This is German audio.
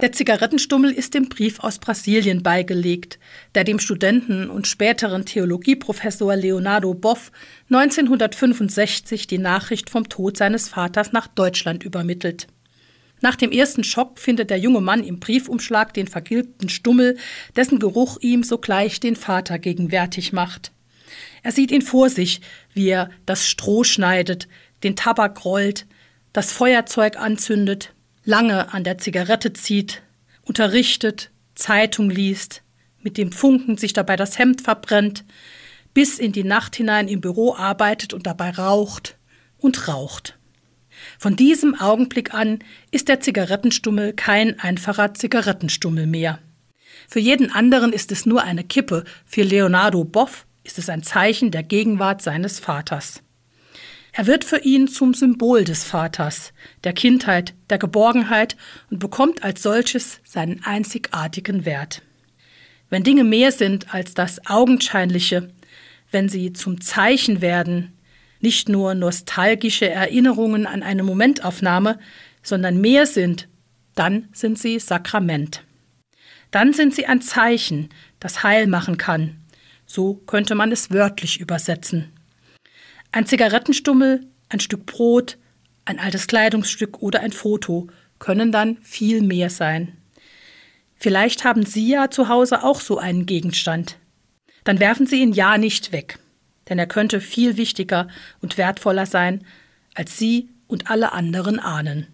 Der Zigarettenstummel ist dem Brief aus Brasilien beigelegt, der dem Studenten und späteren Theologieprofessor Leonardo Boff 1965 die Nachricht vom Tod seines Vaters nach Deutschland übermittelt. Nach dem ersten Schock findet der junge Mann im Briefumschlag den vergilbten Stummel, dessen Geruch ihm sogleich den Vater gegenwärtig macht. Er sieht ihn vor sich, wie er das Stroh schneidet, den Tabak rollt, das Feuerzeug anzündet, lange an der Zigarette zieht, unterrichtet, Zeitung liest, mit dem Funken sich dabei das Hemd verbrennt, bis in die Nacht hinein im Büro arbeitet und dabei raucht und raucht. Von diesem Augenblick an ist der Zigarettenstummel kein einfacher Zigarettenstummel mehr. Für jeden anderen ist es nur eine Kippe, für Leonardo Boff ist es ein Zeichen der Gegenwart seines Vaters. Er wird für ihn zum Symbol des Vaters, der Kindheit, der Geborgenheit und bekommt als solches seinen einzigartigen Wert. Wenn Dinge mehr sind als das Augenscheinliche, wenn sie zum Zeichen werden, nicht nur nostalgische Erinnerungen an eine Momentaufnahme, sondern mehr sind, dann sind sie Sakrament. Dann sind sie ein Zeichen, das Heil machen kann. So könnte man es wörtlich übersetzen. Ein Zigarettenstummel, ein Stück Brot, ein altes Kleidungsstück oder ein Foto können dann viel mehr sein. Vielleicht haben Sie ja zu Hause auch so einen Gegenstand. Dann werfen Sie ihn ja nicht weg, denn er könnte viel wichtiger und wertvoller sein, als Sie und alle anderen ahnen.